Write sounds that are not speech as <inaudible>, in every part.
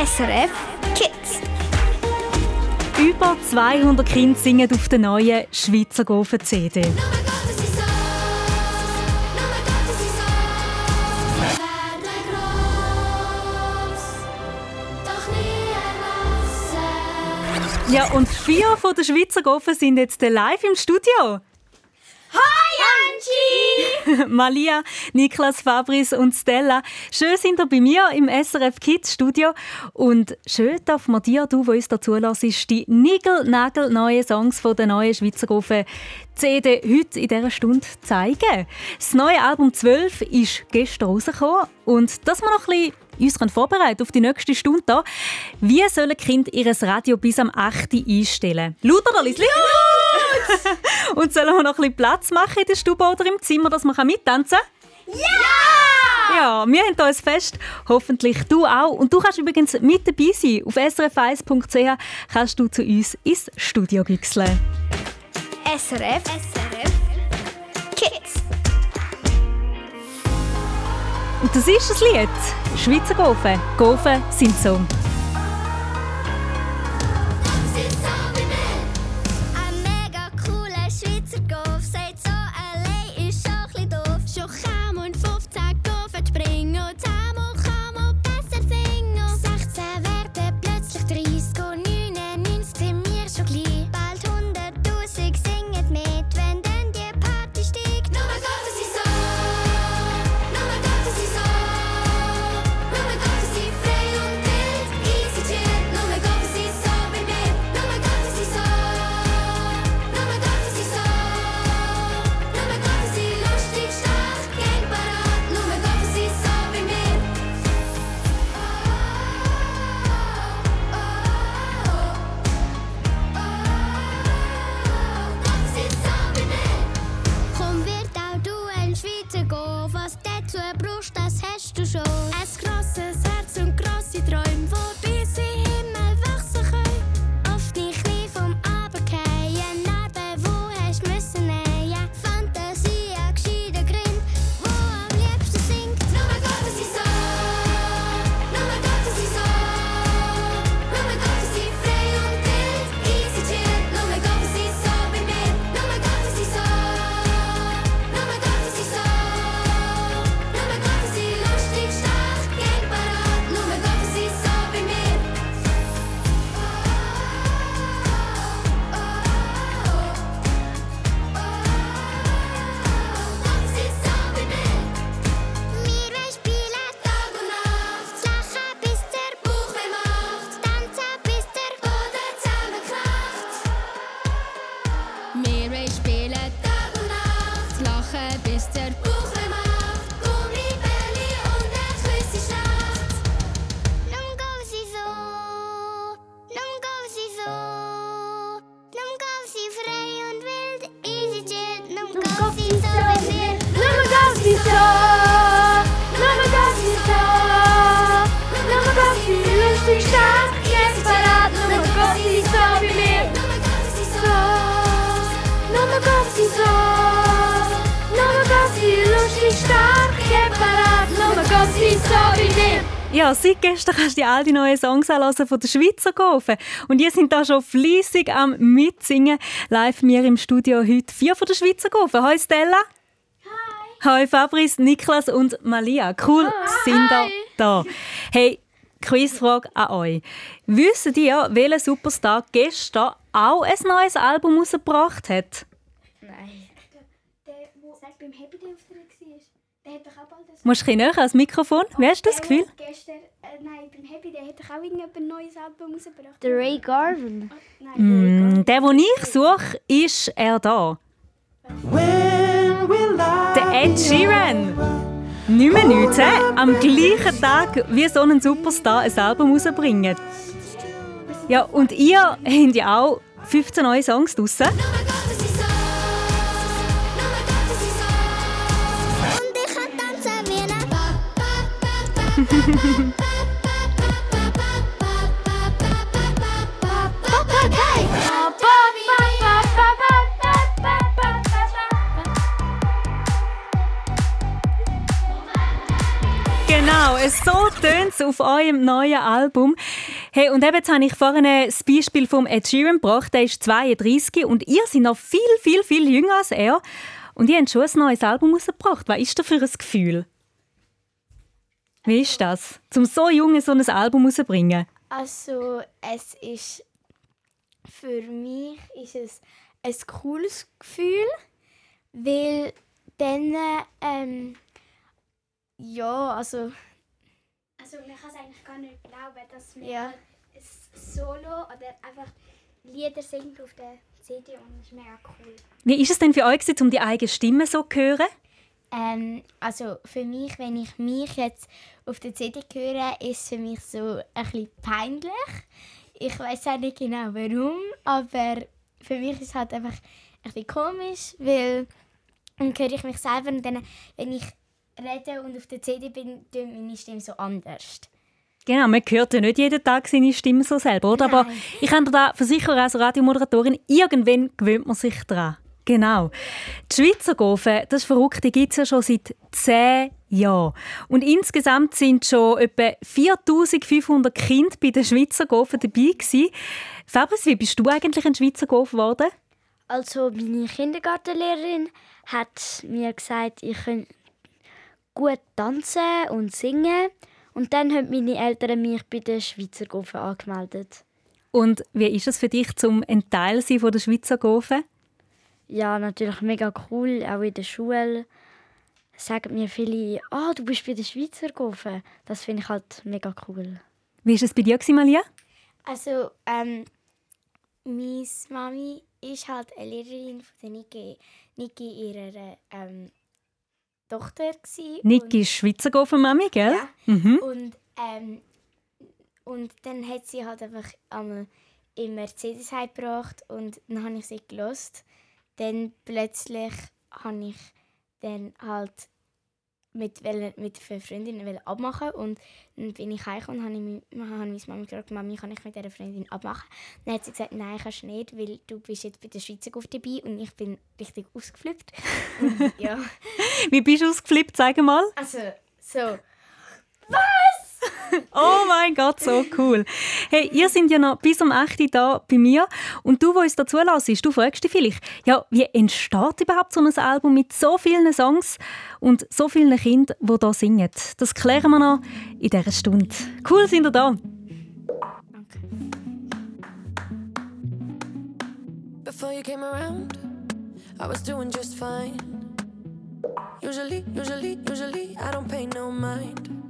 SRF Kids. Über 200 Kinder singen auf der neuen Schweizer Gofen CD. Ja, und vier von der Schweizer Gofen sind jetzt live im Studio. Hi Angie! <laughs> Malia, Niklas, Fabrice und Stella. Schön sind ihr bei mir im SRF Kids Studio. Und schön darf man dir, du, der uns dazu lässt, die nigel neuen Songs von der neuen Schweizer Gofen CD heute in dieser Stunde zeigen. Das neue Album 12 ist gestern rausgekommen. Und dass wir noch ein bisschen uns vorbereiten auf die nächste Stunde hier. Wie sollen Kinder ihr Radio bis am 8. einstellen? Lauter oder leise? <laughs> Und sollen wir noch ein bisschen Platz machen in der Stube oder im Zimmer, dass man mittanzen kann? Ja! Ja, wir haben hier ein Fest. Hoffentlich du auch. Und du kannst übrigens mit dabei sein. Auf srf1.ch kannst du zu uns ins Studio güchseln. SRF SRF Kids. Und das ist das Lied. Schweizer Gofen. Gofen sind so. Ja, seit gestern kannst du all die neuen Songs anhören von der Schweizer Gofen. Und ihr sind da schon fleissig am Mitsingen. Live mir im Studio heute vier von der Schweizer Gofen. Hallo Stella. Hi. Hi Fabrice, Niklas und Malia. Cool, sind ihr da. Hey, Quizfrage an euch. Wisst ihr, welcher Superstar gestern auch ein neues Album rausgebracht hat? Nein. Der, wo beim Happy Day auftritt war, der hat doch auch bald ein... Musst du ein bisschen näher ans Mikrofon? Wie hast du das Der, Gefühl? Gestern, äh, nein, beim Happy Day hat auch irgendjemand ein neues Album rausgebracht. Der Ray Garvin. Nein, Mm, der, den ich suche, ist er da. Der Ed Sheeran. Nicht mehr nichts, hä? Am gleichen Tag wie so ein Superstar ein Album rausbringen. Ja, und ihr habt ja auch 15 neue Songs draussen. Genau so tönt es auf eurem neuen Album. Hey, und eben jetzt habe ich vorhin das Beispiel vom Ed Sheeran gebracht. Der ist 32 und ihr seid noch viel, viel, viel jünger als er. Und ihr habt schon ein neues Album rausgebracht. Was ist das für ein Gefühl? Wie ist das, zum so jungen so ein Album rauszubringen? Also es ist für mich ist es ein cooles Gefühl, weil dann ähm, ja also Also man kann es eigentlich gar nicht glauben, dass man Ja. ein Solo oder einfach Lieder singt auf der CD und das ist mega cool. Wie ist es denn für euch, um die eigene Stimme so zu hören? Ähm, also für mich, wenn ich mich jetzt auf der CD höre, ist es für mich so ein bisschen peinlich. Ich weiß auch nicht genau warum, aber für mich ist es halt einfach ein bisschen komisch, weil dann höre ich mich selber und dann, wenn ich rede und auf der CD bin, tönt meine Stimme so anders. Genau, man hört ja nicht jeden Tag seine Stimme so selber, oder? Aber Nein. ich kann dir da versichern, als Radiomoderatorin, irgendwann gewöhnt man sich dran. Genau. Die Schweizer Gofen, das ist verrückt, die gibt es ja schon seit zehn Jahren. Und insgesamt sind schon etwa 4500 Kinder bei den Schweizer Gofen dabei gewesen. Fabrice, wie bist du eigentlich ein Schweizer Gof geworden? Also meine Kindergartenlehrerin hat mir gesagt, ich könnte gut tanzen und singen. Und dann haben meine Eltern mich bei der Schweizer Gofen angemeldet. Und wie ist es für dich, zum ein Teil sein von der Schweizer Gofen? Ja, natürlich mega cool, auch in der Schule. Sagen mir viele, ah, du bist bei der Schweizer Gofen. Das finde ich halt mega cool. Wie war es bei dir, Malia? Also, ähm, meine Mami ist halt eine Lehrerin von der Niki, Niki ihrer ähm, Tochter gsi Niki ist Schweizer Gofen-Mami, gell? Ja. Mhm. Und, ähm, und dann hat sie halt einfach einmal im Mercedes heimgebracht und dann habe ich sie gelost. Dann plötzlich habe ich dann halt mit, wollen- mit einer Freundin abmachen und dann bin ich heim und habe ich meine Mami gefragt, Mami, kann ich mit dieser Freundin abmachen? Dann hat sie gesagt, nein, kannst du nicht, weil du bist jetzt bei der Schweizer Golf dabei und ich bin richtig ausgeflippt. und, <laughs> ja, Wie bist du ausgeflippt, sag mal? also so. Oh mein Gott, so cool. Hey, ihr seid ja noch bis um 8 Uhr da bei mir. Und du, wo uns dazu lässt, du fragst dich vielleicht, ja, wie entsteht überhaupt so ein Album mit so vielen Songs und so vielen Kindern, die da singen? Das klären wir noch in dieser Stunde. Cool, sind ihr da? Before you came around, I was doing just fine. Usually, usually, usually, I don't pay no mind.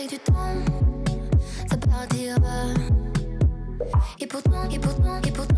Qu'avec du temps, ça partira. Et pourtant, et pourtant, et pourtant,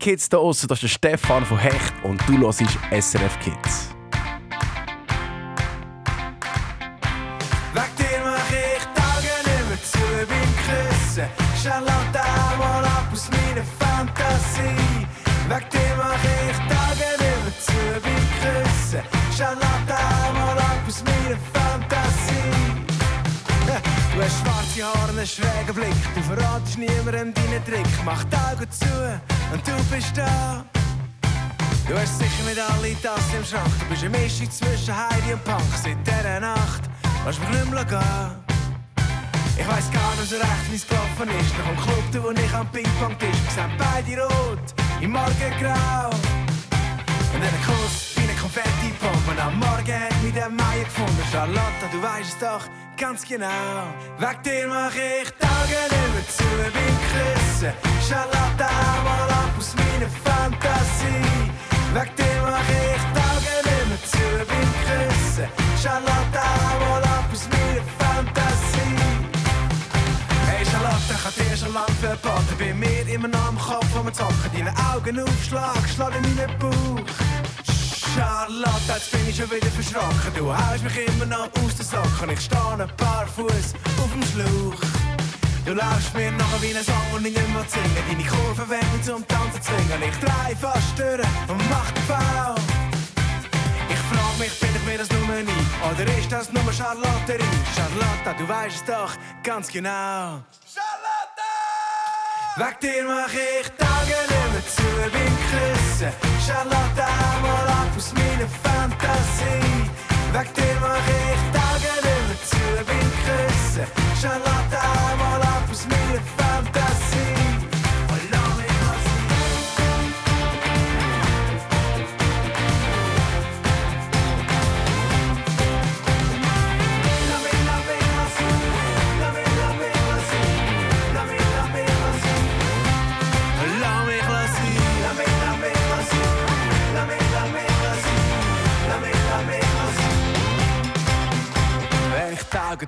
Kids da draussen, das ist der Stefan von Hecht und du hörst SRF Kids. Weg dir mach ich Tage nicht mehr zu beim Küssen. Charlotte, mal ab aus meiner Fantasie. Einen schrägen Blick. Du verratest niemandem deinen Trick. Mach die Augen zu und du bist da. Du hast sicher nicht alle Tassen im Schrank. Du bist eine Mischung zwischen Heidi und Punk. Seit dieser Nacht lass mich nicht mehr gehen. Ich weiss gar nicht so recht, wie es gelaufen ist. Nach dem Club, du und ich am Ping-Pong-Tisch. Wir sind beide rot, im Morgengrau. Und einen Kuss wie eine Konfetti-Pompe. Am Morgen hat mich der Meier gefunden. Charlotte, du weißt es doch ganz genau. Weg dir mach ich die Augen mehr zu beim Küssen. Charlotte, hau mal ab aus meiner Fantasie. Weg dir mach ich die Augen mehr zu beim Küssen. Charlotte, hau mal ab aus meiner Fantasie. Hey Charlotte, ich hab dir schon lang verboten. Bei mir immer noch am Kopf, wo wir zocken. Deine Augen aufschlag, schlag in meinen Bauch. Charlotte, jetzt bin ich schon wieder verschrocken. Du haust mich immer noch aus den Socken. Ich stehe ein paar Fuß auf dem Schlauch. Du laufst mir nachher wie ein Song und ich nicht mehr singen. Deine Kurven werden zum Tanzen zwingen. Ich drei fast durch und mach den Bau. Ich frag mich, bin ich mir das nur nie? Oder ist das nur Charlotterie? Charlotte, du weißt es doch ganz genau. Charlotte! Weg dir mach ich Tage nicht mehr zu beim Küssen. Charlotte, hau mal ab aus meiner Fantasie. Weg dir mach ich Tage nicht mehr zu beim Küssen. Charlotte, hau mal ab aus meiner Fantasie.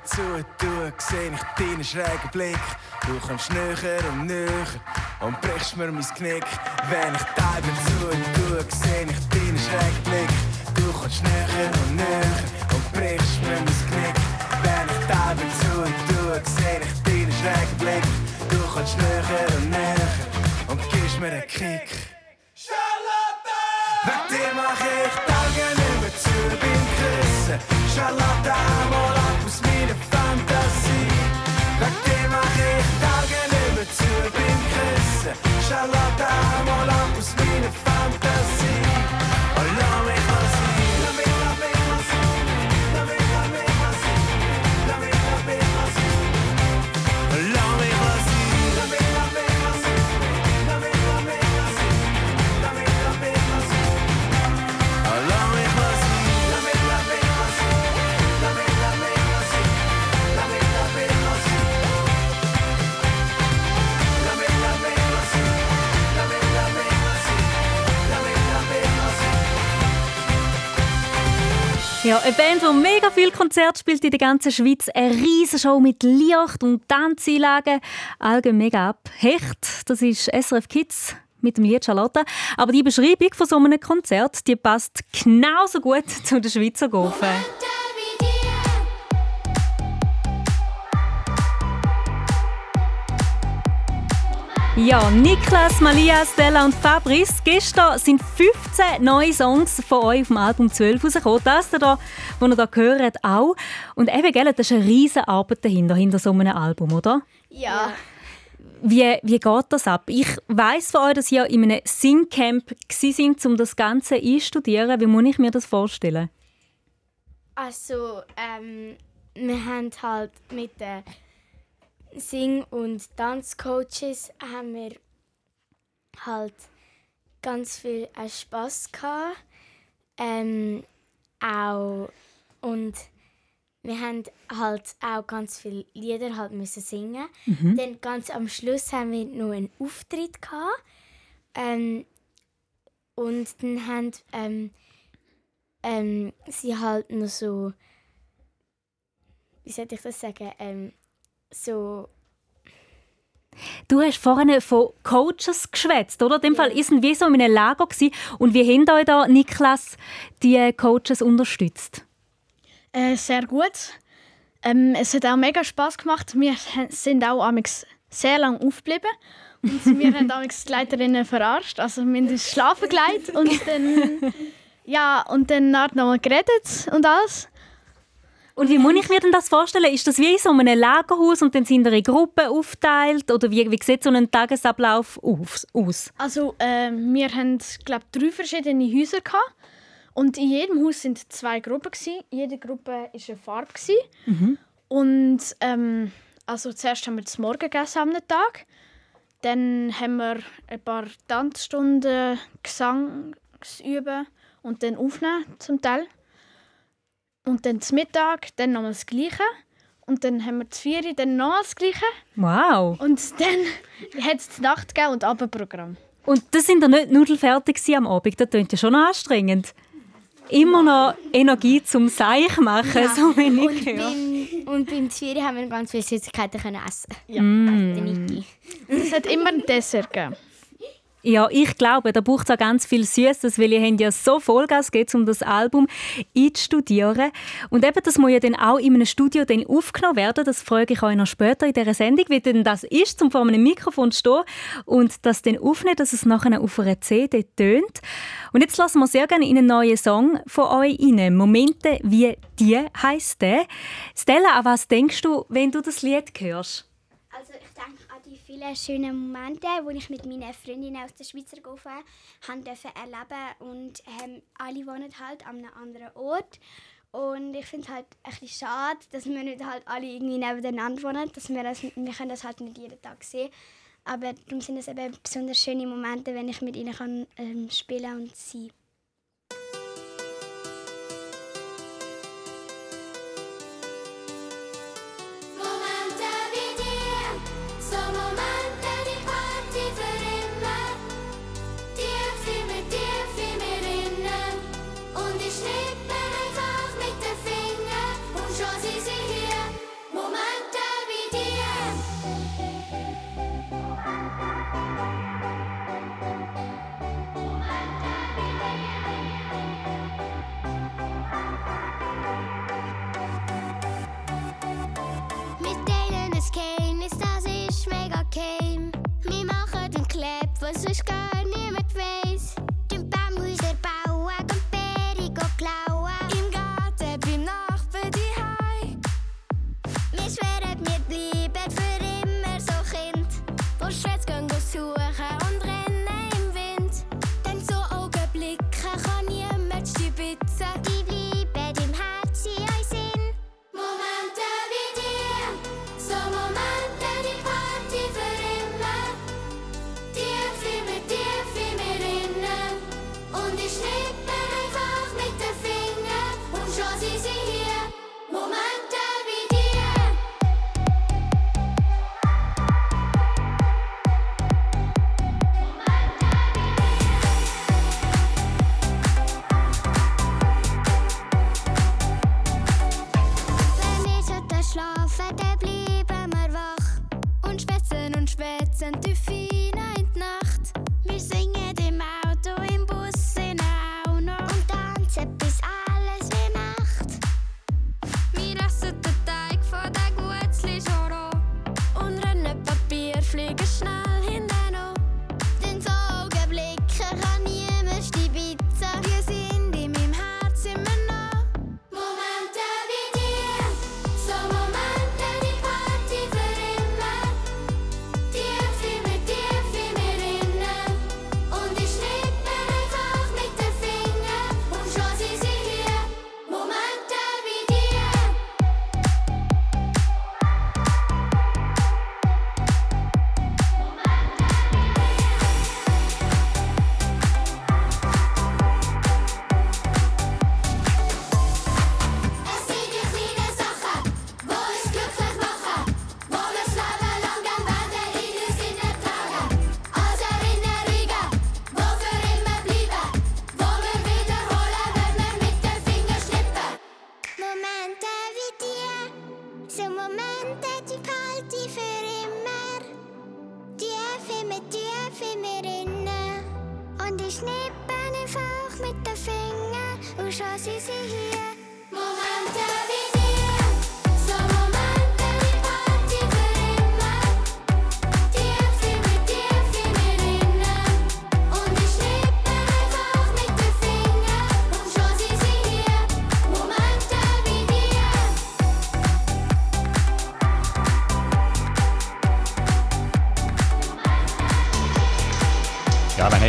Ich die Augen zu tue, seh ich deinen schrägen Blick. Du kommst näher und näher und brichst mir mein Knick. Wenn ich zu tue, seh ich deinen schrägen Blick. Du kommst näher und näher und brichst mir mein Knick. Wenn ich zu tue, seh ich deinen schrägen Blick. Du kommst näher und näher und gibst mir einen Kick. Charlotte! Weg dir mach ich Tage nicht mehr zu beim Küssen. Charlotte, hau mal ab aus meiner Küssen. Ja, eine Band, die mega viel Konzerte spielt in der ganzen Schweiz. Eine riesige Show mit Licht und Tanzeinlagen. Allgemein mega ab. Hecht, das ist SRF Kids mit dem Lied Charlotte. Aber die Beschreibung von so einem Konzert, die passt genauso gut <laughs> zu den Schweizer Gofen. Ja, Niklas, Malia, Stella und Fabrice. Gestern sind 15 neue Songs von euch auf dem Album 12 rausgekommen. Das hier, was ihr hier hört, auch. Und eben, gell, das ist eine riesige Arbeit dahinter, hinter so einem Album, oder? Ja. Wie, wie geht das ab? Ich weiss von euch, dass ihr in einem Singcamp sind, um das Ganze einzustudieren. Wie muss ich mir das vorstellen? Also, ähm, wir haben halt mit den Sing- und Tanzcoaches haben wir halt ganz viel Spaß gehabt. Ähm, auch und wir haben halt auch ganz viele Lieder halt müssen singen. Dann ganz am Schluss haben wir noch einen Auftritt gehabt. Ähm, und dann haben ähm, ähm, sie halt noch so, wie soll ich das sagen, ähm, so Du hast vorhin von Coaches geschwätzt, oder? In dem Fall ist es wie so in einem Lager gewesen. Und wie haben euch da Niklas die Coaches unterstützt? Äh, sehr gut. Ähm, es hat auch mega Spaß gemacht. Wir sind auch amigs sehr lange aufgeblieben. Und <laughs> wir haben amigs die Leiterinnen verarscht. Also wir haben uns schlafen gelegt und dann, <laughs> ja, und dann noch mal geredet und alles. Und wie muss ich mir denn das vorstellen? Ist das wie in so einem Lagerhaus und dann sind ihr in Gruppen aufgeteilt? Oder wie, wie sieht so ein Tagesablauf aus? Also äh, wir haben, glaube drei verschiedene Häuser gehabt. Und in jedem Haus sind zwei Gruppen gsi. Jede Gruppe war eine Farbe gsi. Und ähm, also zuerst haben wir das Morgen gegessen am Tag. Dann haben wir ein paar Tanzstunden Gesangsüben und dann aufnehmen zum Teil. Und dann zum Mittag, dann nochmal das Gleiche. Und dann haben wir das Vieri, dann nochmal das Gleiche. Wow! Und dann <laughs> hat es die Nacht gegeben und Abendprogramm. Und das sind ja nicht nudelfertig gewesen am Abend. Das klingt ja schon noch anstrengend. Immer noch Energie zum Seich machen, so wie ich Und höre. beim, und beim Zwiebeln haben wir ganz viele Süßigkeiten können essen. Ja. Mm. Es hat immer ein Dessert gegeben. Ja, ich glaube, da braucht es auch ganz viel Süßes, weil ihr habt ja so Vollgas gegeben, um das Album einzustudieren. Und eben, das muss ja dann auch in einem Studio dann aufgenommen werden. Das frage ich euch noch später in dieser Sendung, wie denn das ist, zum vor einem Mikrofon zu stehen und das dann aufnehmen, dass es nachher auf einer CD tönt. Und jetzt lassen wir sehr gerne in einen neuen Song von euch rein. «Momente wie die» heisst der. Stella, an was denkst du, wenn du das Lied hörst? Vielen schönen Momente, die ich mit meinen Freundinnen aus der Schweizer Gofe haben dürfen erleben und ähm, alle wohnen halt an einem anderen Ort. Und ich finde es halt ein bisschen schade, dass wir nicht halt alle irgendwie nebeneinander wohnen. Dass wir, das, wir können das halt nicht jeden Tag sehen. Aber darum sind es eben besonders schöne Momente, wenn ich mit ihnen kann, ähm, spielen und sein Momente Kleb, was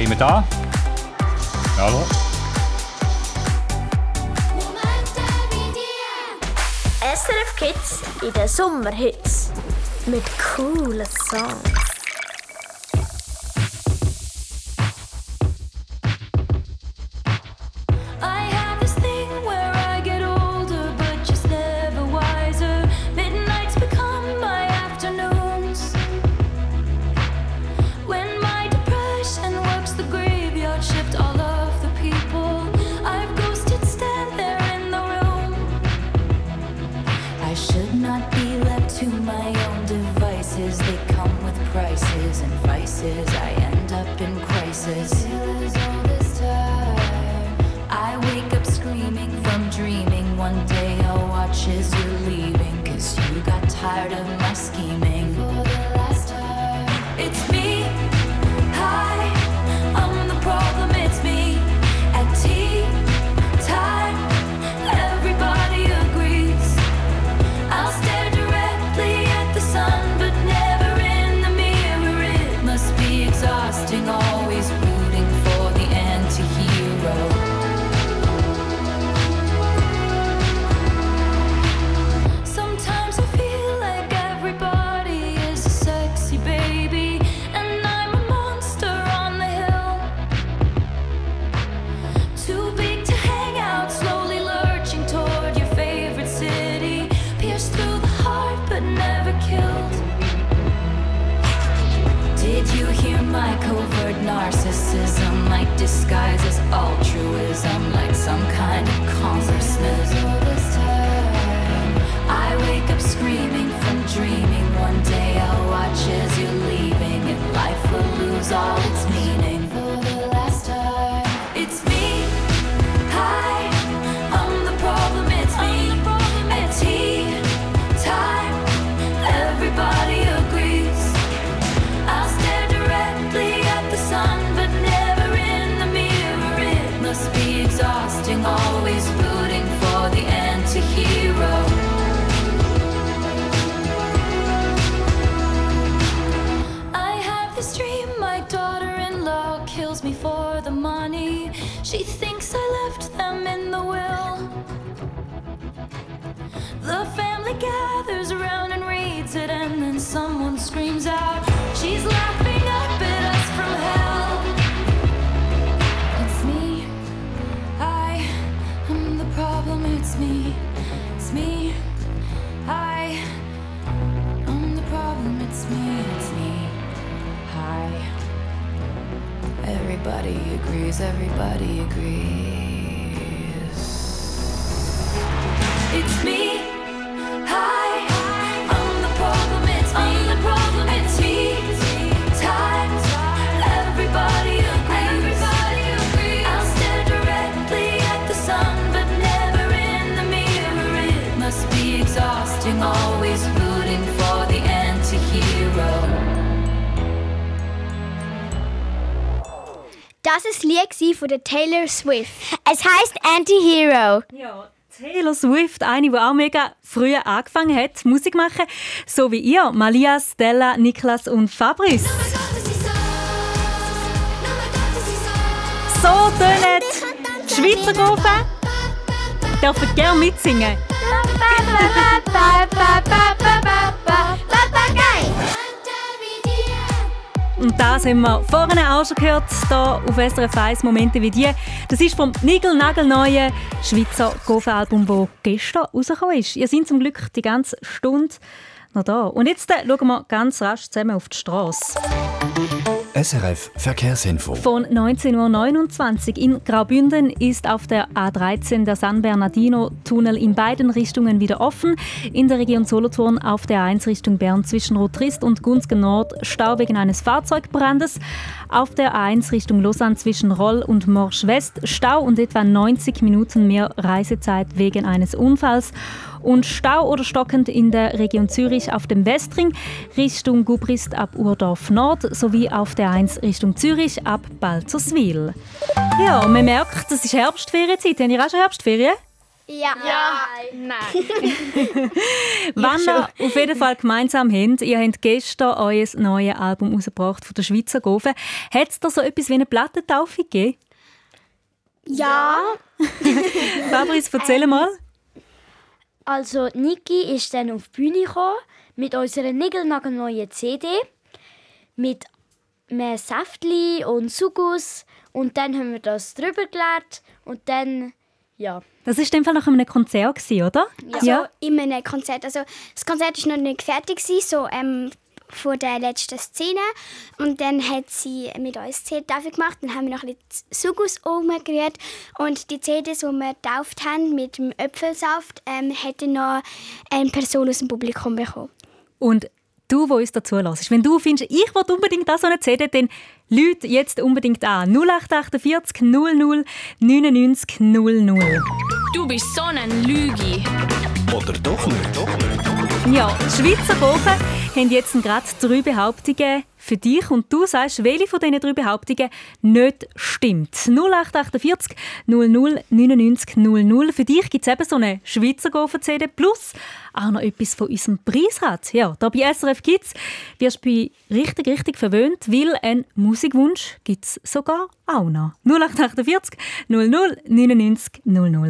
haben wir da. Hallo. SRF Kids in den Sommerhits mit coolen Songs. disguises altruism like some kind of congressman. I wake up screaming from dreaming. One day I'll watch as you're leaving, and life will lose all its. meaning. everybody agree? Das ist Lied von der Taylor Swift. Es heißt Anti-Hero. Ja. Taylor Swift, eine, die auch mega früh angefangen hat, Musik machen, so wie ihr, Malia, Stella, Niklas und Fabrice. So tönen die Schweizer Gruppe. Dürfen gerne mitsingen. Und das haben wir vorne auch schon gehört, hier auf SRF 1 Momente wie die. Das ist vom Nigel-Nagel-neuen Schweizer Gofa-Album, das gestern rausgekommen ist. Ihr seid zum Glück die ganze Stunde noch da. Und jetzt äh, schauen wir ganz rasch zusammen auf die Straße. SRF Verkehrsinfo. Von 19.29 Uhr in Graubünden ist auf der A13 der San Bernardino-Tunnel in beiden Richtungen wieder offen. In der Region Solothurn auf der A1 Richtung Bern zwischen Rotrist und Gunzgen Nord Stau wegen eines Fahrzeugbrandes. Auf der A1 Richtung Lausanne zwischen Roll und Morsch West Stau und etwa 90 Minuten mehr Reisezeit wegen eines Unfalls und Stau oder stockend in der Region Zürich auf dem Westring Richtung Gubrist ab Urdorf Nord sowie auf der 1 Richtung Zürich ab Balzerswil. Ja, man merkt, es ist Herbstferienzeit. Habt ihr auch schon Herbstferien? Ja. Nein. <laughs> Wann ihr auf jeden Fall gemeinsam habt, ihr habt gestern euer neues Album rausgebracht von der Schweizer Gofen. Hat es da so etwas wie eine Plattentaufe gegeben? Ja. <laughs> Fabrice, erzähl mal. Also Niki ist dann auf die Bühne gekommen mit unserer neuen CD mit mehr Säftli und Sugus und dann haben wir das drüber gelegt und dann ja. Das war in dem Fall nach einem Konzert, gewesen, oder? Also in einem Konzert. Also das Konzert war noch nicht fertig, gewesen, so ähm, vor der letzten Szene. Und dann hat sie mit uns die CD gemacht. Dann haben wir noch ein bisschen Sugus umgerührt. Und die CDs, die wir getauft haben mit dem Äpfelsaft, ähm, hätte noch eine Person aus dem Publikum bekommen. Und du, wo uns dazu lässt, wenn du findest, ich will unbedingt das so eine CD, dann Leute jetzt unbedingt an. 0848 00 99 00. Du bist so ein Lügi. Oder doch nicht? Ja, Schweizer Wochen haben jetzt gerade drei Behauptungen für dich und du sagst, welche von diesen drei Behauptungen nicht stimmt. 0848 00 99 00. Für dich gibt es eben so eine Schweizer Gofen-CD plus auch noch etwas von unserem Preisrat. Ja, da bei SRF Kids wirst du richtig, richtig verwöhnt, weil ein Musikwunsch gibt es sogar auch noch. 0848 00 99 00.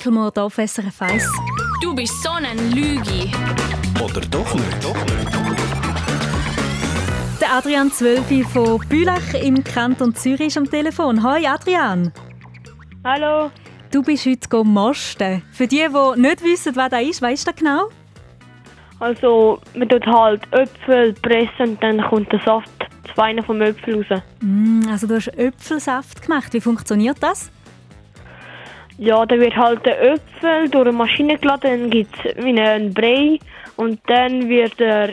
Mecklenburg Dorf SRF 1. Du bist so ein Lügi. Oder doch nicht? Der Adrian Zwölfi von Bülach im Kanton Zürich ist am Telefon. Hoi Adrian. Hallo. Du bist heute mosten. Für die, die nicht wissen, was das ist, weißt du das genau? Also, man tut halt Äpfel pressen und dann kommt der Saft zu Weinen vom Äpfel raus. Mm, also du hast Äpfelsaft gemacht. Wie funktioniert das? Ja, dann wird halt der Äpfel durch eine Maschine geladen, dann gibt es wie einen Brei und dann wird er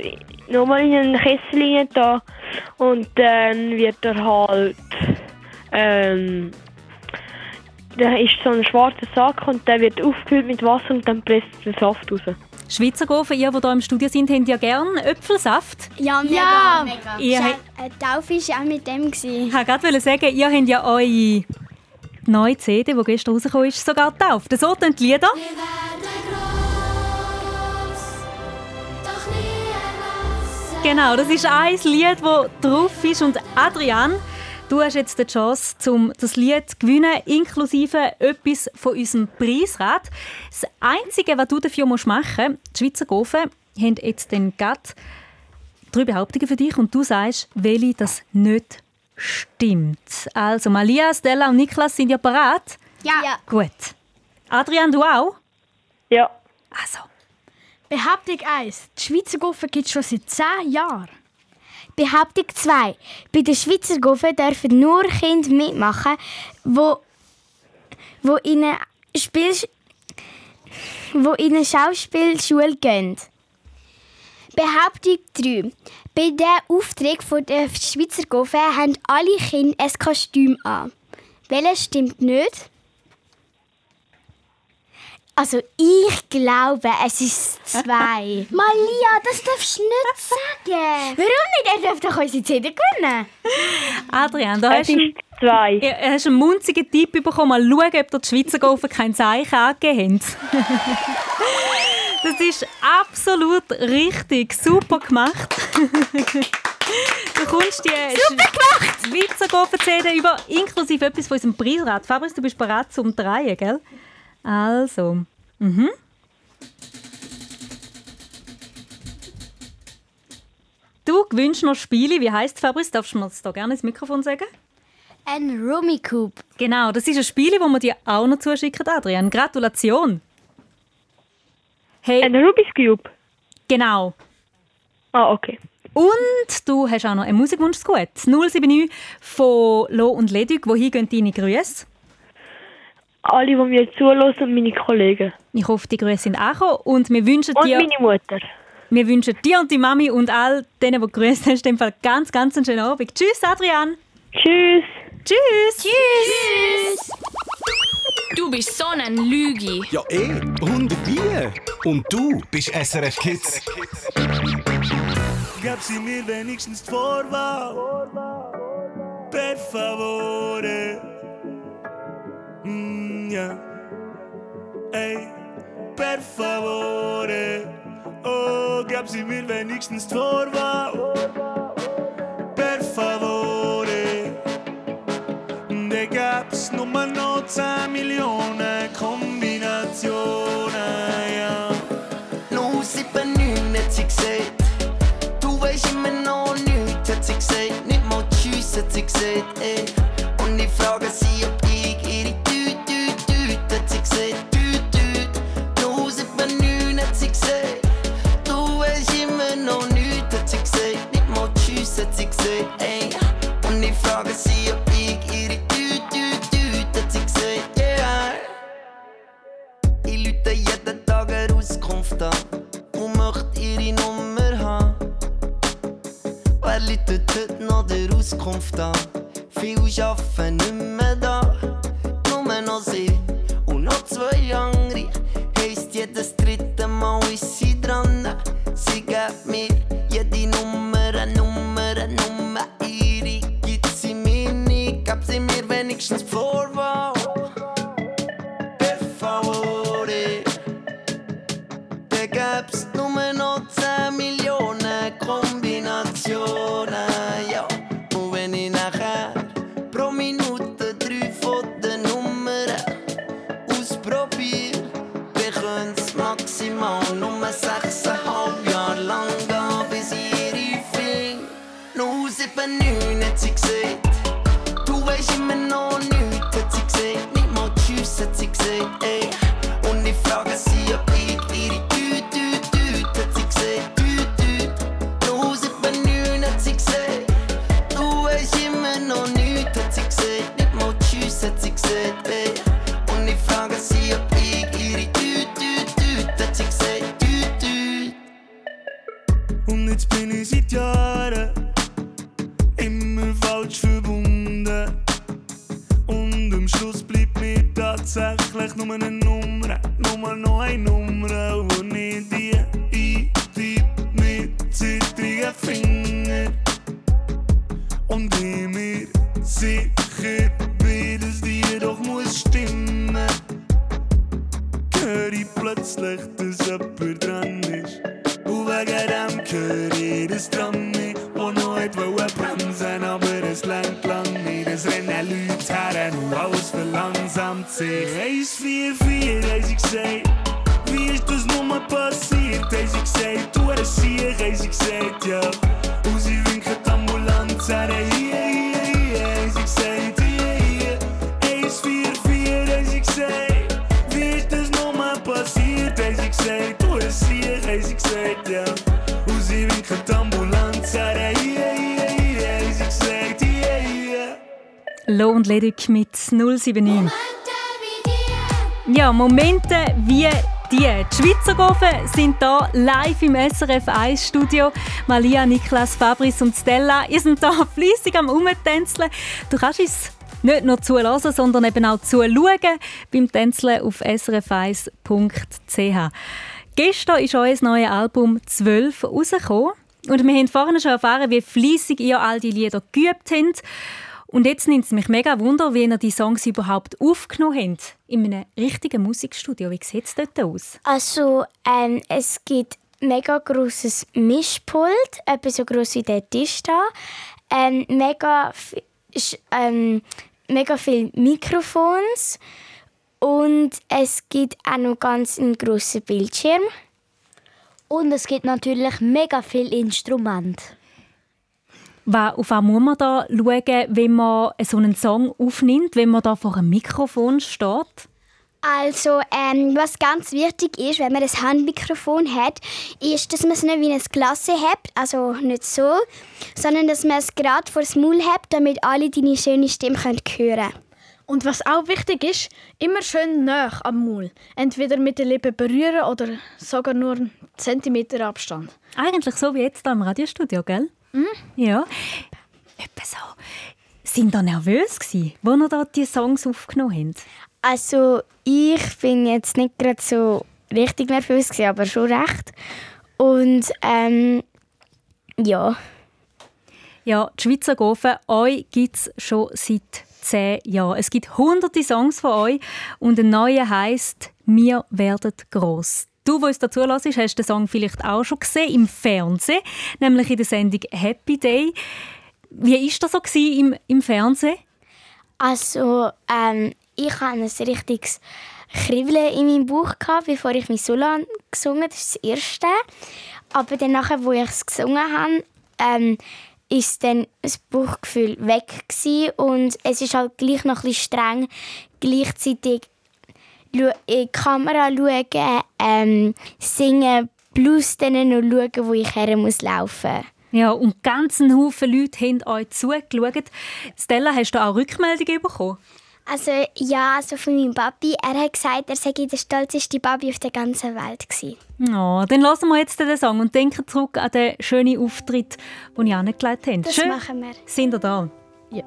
nochmal in einen Kessel da und dann wird er halt ähm, da ist so ein schwarzer Sack und der wird aufgefüllt mit Wasser und dann presst der Saft raus. Schweizer Gofen, ihr, die hier im Studio sind, habt ja gerne Äpfelsaft. Ja, mega. Ja. mega. Ihr Ja, habt- Eine Taufe war auch mit dem. Ich wollte gerade sagen, ihr habt ja eure neue CD, die gestern rausgekommen ist, sogar getauft. So tönt die Lieder. Genau, das ist ein Lied, das drauf ist. Und Adrian, du hast jetzt die Chance, um das Lied zu gewinnen, inklusive etwas von unserem Preisrat. Das Einzige, was du dafür machen musst, die Schweizer Gofen haben jetzt dann gerade drei Behauptungen für dich und du sagst, welche das nicht stimmt. Also, Malia, Stella und Niklas sind ja bereit? Ja. ja. Gut. Adrian, du auch? Ja. Also. Behauptung 1. Die Schweizer Gofen gibt es schon seit 10 Jahren. Behauptung 2. Bei den Schweizer Gofen dürfen nur Kinder mitmachen, wo, wo in eine Spiel, wo in eine Schauspielschule gehen. Behauptung 3. Bei der Auftritt von der Schweizer Gofen haben alle Kinder ein Kostüm an. Welches stimmt nicht? Also ich glaube, es ist zwei. <laughs> Malia, das darfst du nicht <laughs> sagen. Warum nicht? Er dürfte doch unsere CD gewinnen. Adrian, da Es hast du ist zwei. Ja, hast einen munzigen Tipp bekommen. Mal schauen, ob dir die Schweizer Gofen kein Zeichen angegeben haben. Das ist absolut richtig. Super gemacht. Du kommst die Super gemacht. Schweizer Gofen-CD über, inklusive etwas von unserem Preisrat. Fabrice, du bist bereit zum Drehen, gell? Also. Mhm. Du gewünscht noch Spiele. Wie heisst Fabrice? Darfst du mir das da gerne ins Mikrofon sagen? Ein Rummikub. Genau, das ist ein Spiel, das wir dir auch noch zuschicken, Adrian. Gratulation. Hey. Ein Rubik's Cube? Genau. Ah, okay. Und du hast auch noch einen Musikwunsch zu gut. 079 von Lo und Ledig. Wohin gehen deine Grüße? Alle, die mir zuhören und meine Kollegen. Ich hoffe, die Grüße sind angekommen. Und wir wünschen Und dir... meine Mutter. Wir wünschen dir und die Mami und all denen, die grüßt hast, in dem Fall ganz, ganz einen schönen Abend. Tschüss, Adrian. Tschüss. Tschüss. Tschüss. Du bist so ein Lügi. Ja, eh. Und wie? Und du bist SRF Kids. Gab sie mir wenigstens die Vorwahl? Per favore. Ja. Ey, per favore. Oh, gab sie mir wenigstens Vorwahl? Per favore. Da gab's nur noch 10 Millionen Kombinationen, ja. 079 hat sie gesagt. Du weisst immer noch nichts, hat sie gesagt. Nicht mal Tschüss, hat sie gesagt, ey. Und ich frage sie, ob Tüt, hat sie gesagt. Tüt, Tüt. 079 hat sie gesagt. Du weisst immer noch nichts, hat sie gesagt. Nicht mal Tschüss, hat sie gesagt, ey. Und ich frage sie, ob ich ihre Tüt, Tüt, Tüt, hat sie gesagt, yeah. Ich lüte jeden Tag eine Auskunft an und möchte ihre Nummer haben. Wer läutet heute noch der Auskunft an? Viele arbeiten nicht mehr da, nur noch sie zwei andere. Heisst jedes dritte Mal ist sie dran. Sie gibt mir jede Nummer, Nummer, Nummer. Ihre gibt sie mir nicht, gab sie mir wenigstens die Lo und Ledig mit 079. Ja, Momente wie die. Die Schweizer Gofen sind hier live im SRF 1 Studio. Malia, Niklas, Fabrice und Stella, ihr sind hier <laughs> fleissig am Umtänzeln. Du kannst uns nicht nur zulassen, sondern eben auch zuschauen beim Tänzeln auf srf1.ch. Gestern ist euer neues Album 12 rausgekommen. Und wir haben vorhin schon erfahren, wie fleissig ihr all die Lieder geübt habt. Und jetzt nimmt es mich mega Wunder, wie ihr die Songs überhaupt aufgenommen habt. In einem richtigen Musikstudio. Wie sieht es dort aus? Also, ähm, es gibt mega grosses Mischpult, etwa so groß wie der Tisch da. Ähm, mega, ähm, mega viele Mikrofons und es gibt auch noch ganz einen grossen Bildschirm. Und es gibt natürlich mega viele Instrumente. Auf was muss man da schauen, wenn man so einen Song aufnimmt, wenn man da vor einem Mikrofon steht? Also, ähm, was ganz wichtig ist, wenn man das Handmikrofon hat, ist, dass man es nicht wie ein Glas hat, also nicht so, sondern dass man es gerade vor das Maul hat, damit alle deine schöne Stimme können hören Und was auch wichtig ist, immer schön nah am Maul. Entweder mit den Lippen berühren oder sogar nur einen Zentimeter Abstand. Eigentlich so wie jetzt hier im Radiostudio, gell? Mhm. Ja. Etwa so. Sind ihr nervös gsi, wo ihr da die Songs aufgenommen habt? Also ich bin jetzt nicht gerade so richtig nervös, gewesen, aber schon recht. Und ähm, ja. Ja, die Schweizer Gofen, euch gibt es schon seit zehn Jahren. Es gibt hunderte Songs von euch und ein neuer heisst «Wir werden gross». Du, der uns dazu hörst, hast den Song vielleicht auch schon gesehen im Fernsehen, nämlich in der Sendung «Happy Day». Wie war das so im, im Fernsehen? Also ähm, ich hatte ein richtiges Kribbeln in meinem Bauch, gehabt, bevor ich mein Solo gesungen habe. Das ist das Erste. Aber dann, nachher, wo ich es gesungen habe, ähm, ist dann das Bauchgefühl weg gewesen. und es ist halt gleich noch ein bisschen streng, gleichzeitig in die Kamera schauen, ähm, singen, plus dann noch schauen, wo ich her muss laufen. Ja, und ganz ein Haufen Leute haben euch zugeschaut. Stella, hast du auch Rückmeldungen bekommen? Also ja, also von meinem Papi, er hat gesagt, er sei der stolzeste Papi auf der ganzen Welt gewesen. Ja, dann hören wir jetzt den Song und denken zurück an den schönen Auftritt, den ihr angelegt habt. Das Schön. machen wir. Sind ihr da? Ja.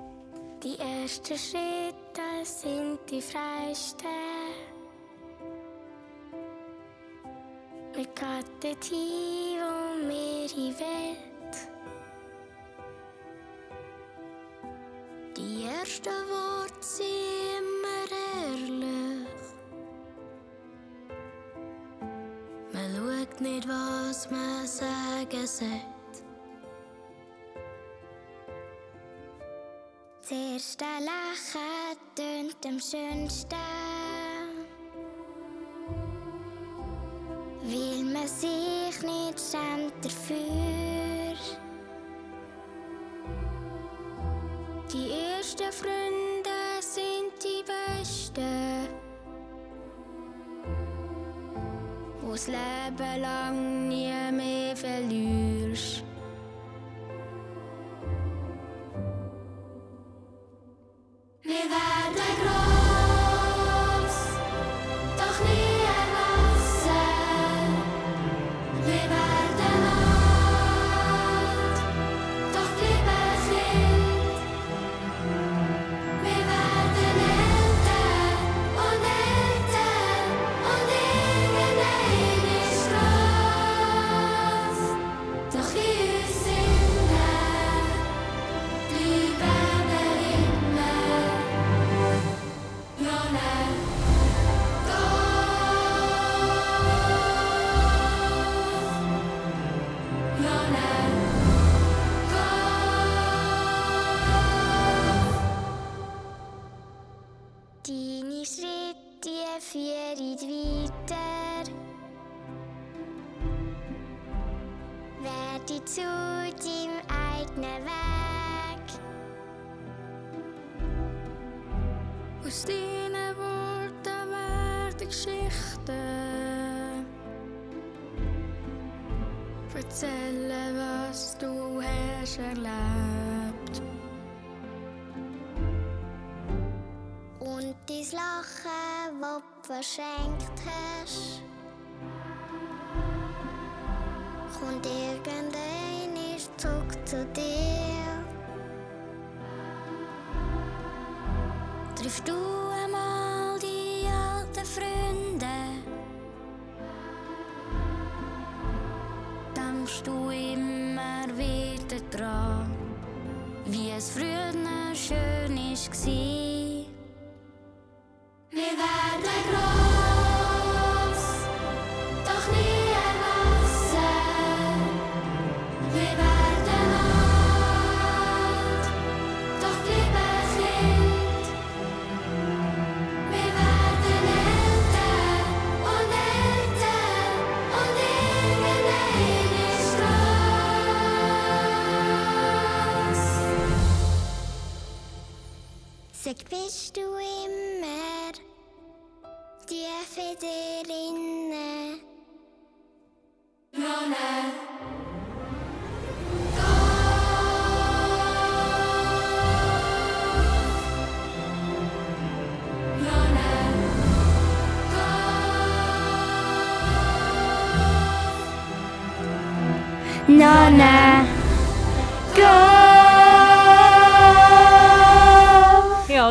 Die ersten Schritte sind die freisten. Wir dorthin, wo wir hin wollen. Die ersten Worte sind immer ehrlich. Man schaut nicht, was man sagen sollte. Das erste Lachen tönt am schönsten. Man sich nicht schämt dafür. Die ersten Freunde sind die besten. Wo's Leben lang nie was du hast erlebt. Und dein Lachen, das du verschenkt hast, kommt irgendein zurück zu dir. Triffst du einmal die alten Freunde, denkst du immer wieder dran, wie es früher schön war. Wir werden groß, sitter inne. Nåne. Nonna, go!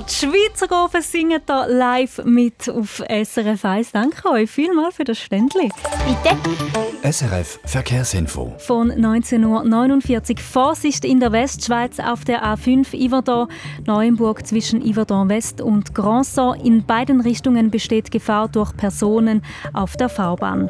Die Schweizer Gofen singen da live mit auf SRF 1. Danke euch vielmals für das Ständli. Bitte. SRF Verkehrsinfo. Von 1949 Vorsicht in der Westschweiz auf der A5 Yverdon, Neuenburg zwischen Yverdon West und Grandson. In beiden Richtungen besteht Gefahr durch Personen auf der Fahrbahn.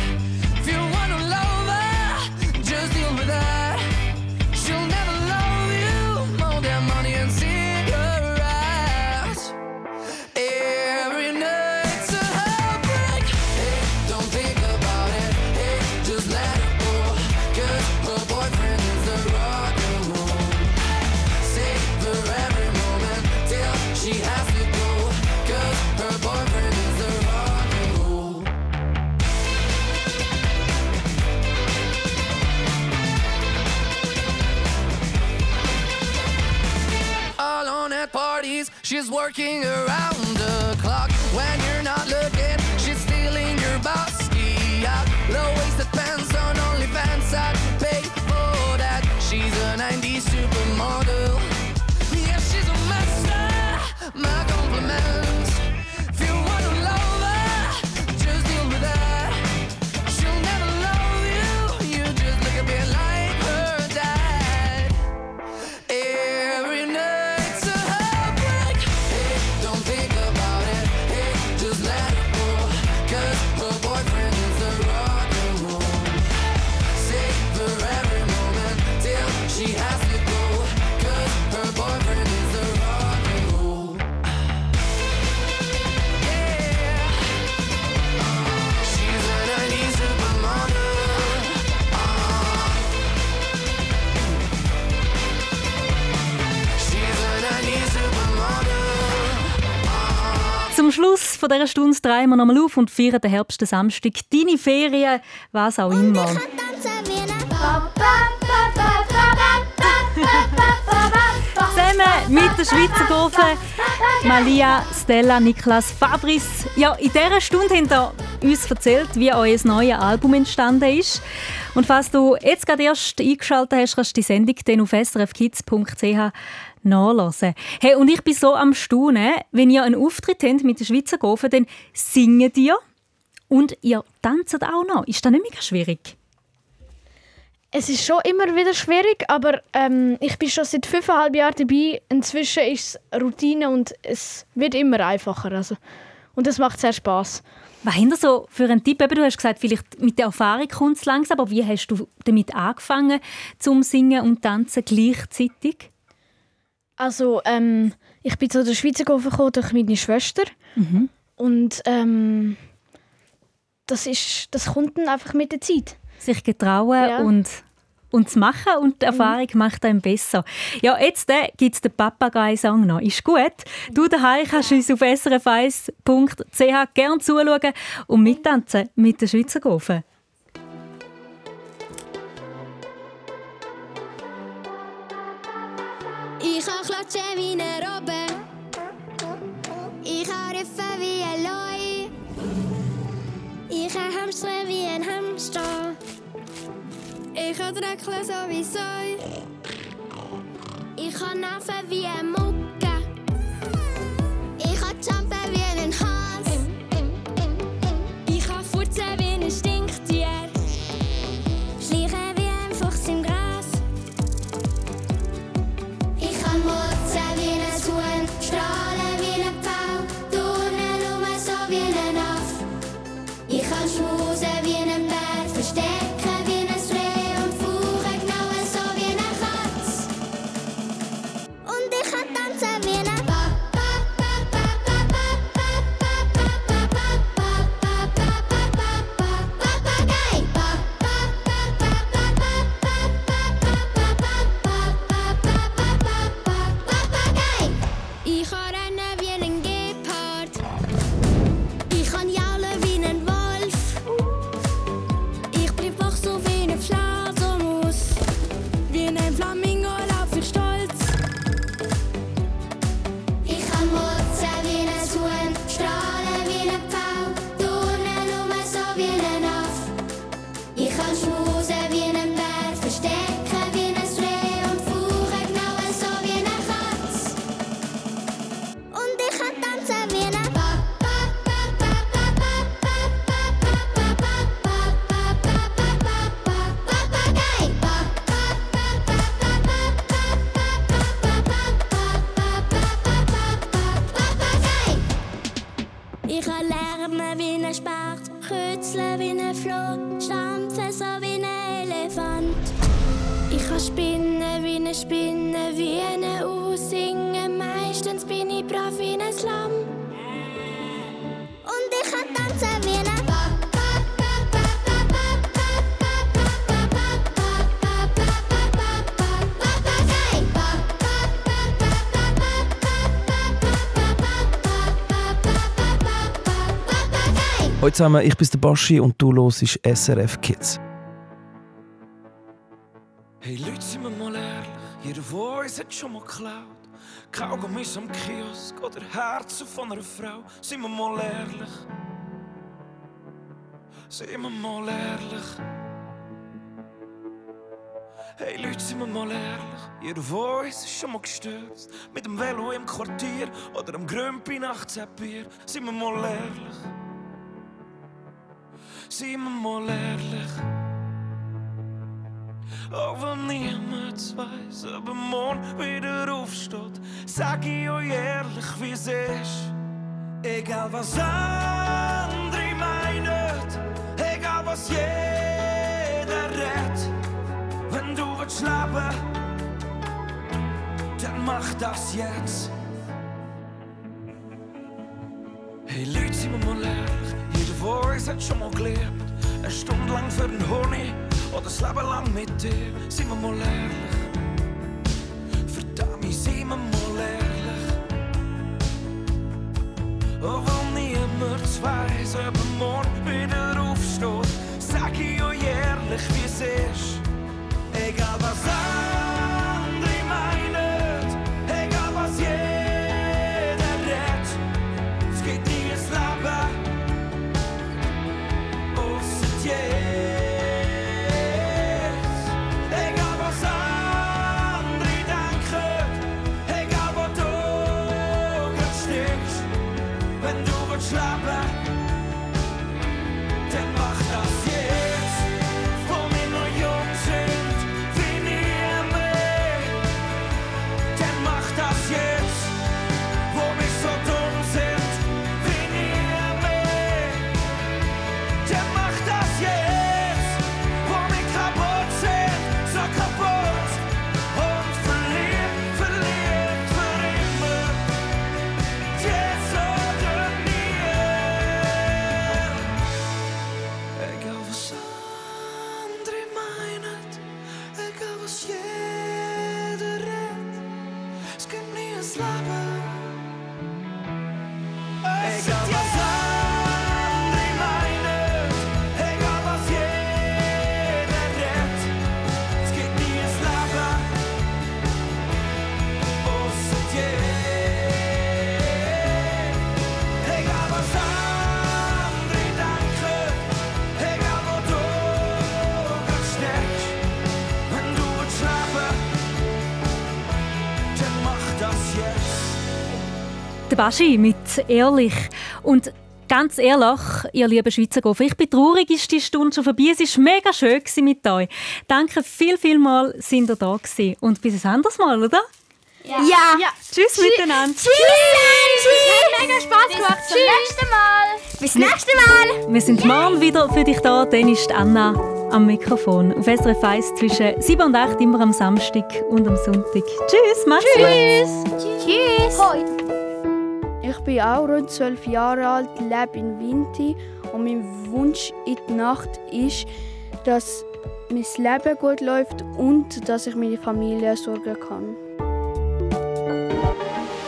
Just deal she's working around the clock. Von dieser Stunde drehen wir nochmal auf und feiern den Herbst, den Samstag, deine Ferien, was auch immer. Zusammen mit der Schweizer Gofe, Malia, Stella, Niklas, Fabrice. Ja, in dieser Stunde habt ihr uns erzählt, wie euer neues Album entstanden ist. Und falls du jetzt gerade erst eingeschaltet hast, kannst du die Sendung dann auf srfkids.ch nachlesen. Hey, und ich bin so am Staunen, wenn ihr einen Auftritt habt mit der Schweizer Gofe, dann singt ihr und ihr tanzt auch noch. Ist das nicht mega schwierig? Es ist schon immer wieder schwierig, aber ähm, ich bin schon seit fünfeinhalb Jahren dabei. Inzwischen ist es Routine und es wird immer einfacher. Also. Und es macht sehr Spaß. Was ihr so für einen Tipp? Eben, du hast gesagt, vielleicht mit der Erfahrung kommt es langsam, aber wie hast du damit angefangen, zum Singen und Tanzen gleichzeitig? Also, ähm, ich bin zu der Schweizer gekommen durch meine Schwester. Und ähm, das, ist, das kommt dann einfach mit der Zeit. Sich getrauen Ja. und, und zu machen und die Erfahrung macht einem besser. Ja, jetzt äh, gibt es den Papagei-Song noch. Ist gut. Du daheim kannst uns auf srf1.ch gerne zuschauen und mittanzen mit der Schweizer Gofen. Ich kann klatschen wie eine Robbe. Ich kann riffen wie ein Leu. Ich kann hamstern wie ein Hamster. Ich kann dreckeln so wie Säu. Ich kann nerven wie ein Mucke. Hij. Zusammen, ich bin der Baschi und du hörst SRF Kids. Hey Leute, sind wir mal ehrlich, jeder von uns hat schon mal geklaut. Kaugummis am Kiosk oder Herzen von einer Frau. Sind wir mal ehrlich? Sind wir mal ehrlich? Hey Leute, sind wir mal ehrlich, jeder von uns ist schon mal gestürzt. Mit dem Velo im Quartier oder am Grümpi nach Bier. Sind wir mal ehrlich? Sind wir mal ehrlich? Auch wenn niemand weiß, ob er morgen wieder aufsteht, sag ich euch ehrlich, wie es ist. Egal was andere meinen, egal was jeder redet, wenn du willst leben, dann mach das jetzt. Hey Leute, sind wir mal ehrlich, von uns hat schon mal gelebt. Eine Stunde lang für den Honig oder das Leben lang mit dir. Sind wir mal ehrlich, verdammt, sind wir mal ehrlich. Oh, wenn weiß, ob er morgen Baschi mit «Ehrlich». Und ganz ehrlich, ihr lieben Schweizer Goffer, ich bin traurig, ist die Stunde schon vorbei. Es war mega schön gewesen mit euch. Danke viel, viel mal, sind ihr da gewesen. Und bis ein anderes Mal, oder? Ja. ja. Tschüss miteinander. Tschüss. Hat mega Spaß gemacht. Bis zum nächsten Mal. Bis nächstes Mal. Wir sind morgen wieder für dich da. Dann ist Anna am Mikrofon. Auf SRF 1 zwischen 7 und 8 immer am Samstag und am Sonntag. Tschüss, macht's gut. Tschüss. Hoi. Ich bin auch rund zwölf Jahre alt, lebe in Winti und mein Wunsch in die Nacht ist, dass mein Leben gut läuft und dass ich meine Familie sorgen kann.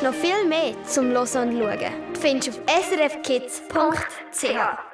Noch viel mehr zum Hören und Schauen findest du auf srfkids.ch.